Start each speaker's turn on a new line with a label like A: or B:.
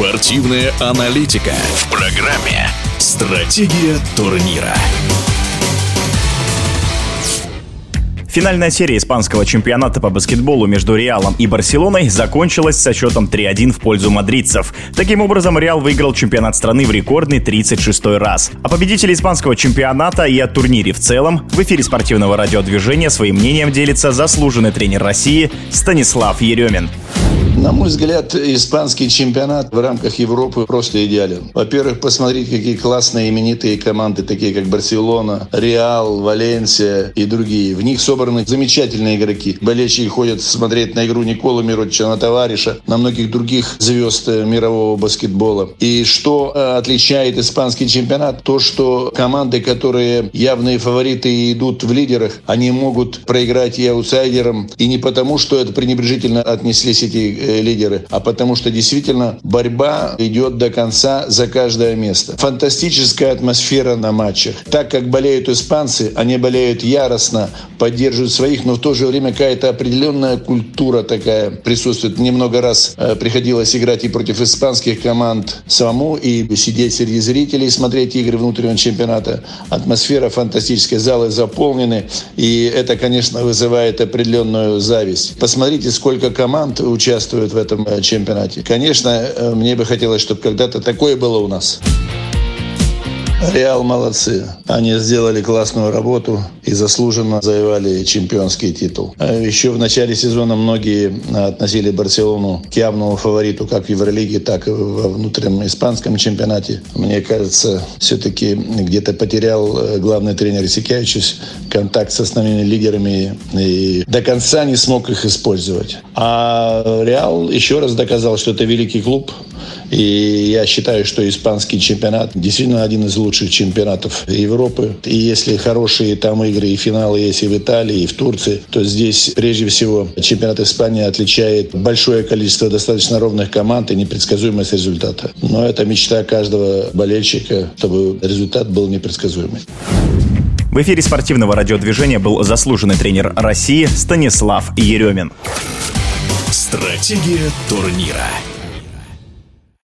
A: Спортивная аналитика в программе «Стратегия турнира».
B: Финальная серия испанского чемпионата по баскетболу между Реалом и Барселоной закончилась со счетом 3-1 в пользу мадридцев. Таким образом, Реал выиграл чемпионат страны в рекордный 36-й раз. А победители испанского чемпионата и о турнире в целом в эфире спортивного радиодвижения своим мнением делится заслуженный тренер России Станислав Еремин.
C: На мой взгляд, испанский чемпионат в рамках Европы просто идеален. Во-первых, посмотрите, какие классные именитые команды, такие как Барселона, Реал, Валенсия и другие. В них собраны замечательные игроки. Болельщики ходят смотреть на игру Никола Миротича, на товарища, на многих других звезд мирового баскетбола. И что э, отличает испанский чемпионат? То, что команды, которые явные фавориты идут в лидерах, они могут проиграть и аутсайдерам. И не потому, что это пренебрежительно отнеслись эти э, Э, лидеры, а потому что действительно борьба идет до конца за каждое место. Фантастическая атмосфера на матчах. Так как болеют испанцы, они болеют яростно, поддерживают своих, но в то же время какая-то определенная культура такая присутствует. Немного раз э, приходилось играть и против испанских команд самому, и сидеть среди зрителей, смотреть игры внутреннего чемпионата. Атмосфера фантастическая, залы заполнены, и это, конечно, вызывает определенную зависть. Посмотрите, сколько команд участвуют участвуют в этом э, чемпионате. Конечно, э, мне бы хотелось, чтобы когда-то такое было у нас. Реал молодцы. Они сделали классную работу и заслуженно завоевали чемпионский титул. А еще в начале сезона многие относили Барселону к явному фавориту как в Евролиге, так и во внутреннем испанском чемпионате. Мне кажется, все-таки где-то потерял э, главный тренер Исикевичус контакт с основными лидерами и до конца не смог их использовать. А Реал еще раз доказал, что это великий клуб, и я считаю, что испанский чемпионат действительно один из лучших чемпионатов Европы. И если хорошие там игры и финалы есть и в Италии, и в Турции, то здесь прежде всего чемпионат Испании отличает большое количество достаточно ровных команд и непредсказуемость результата. Но это мечта каждого болельщика, чтобы результат был непредсказуемый.
B: В эфире спортивного радиодвижения был заслуженный тренер России Станислав Еремин.
A: Стратегия турнира.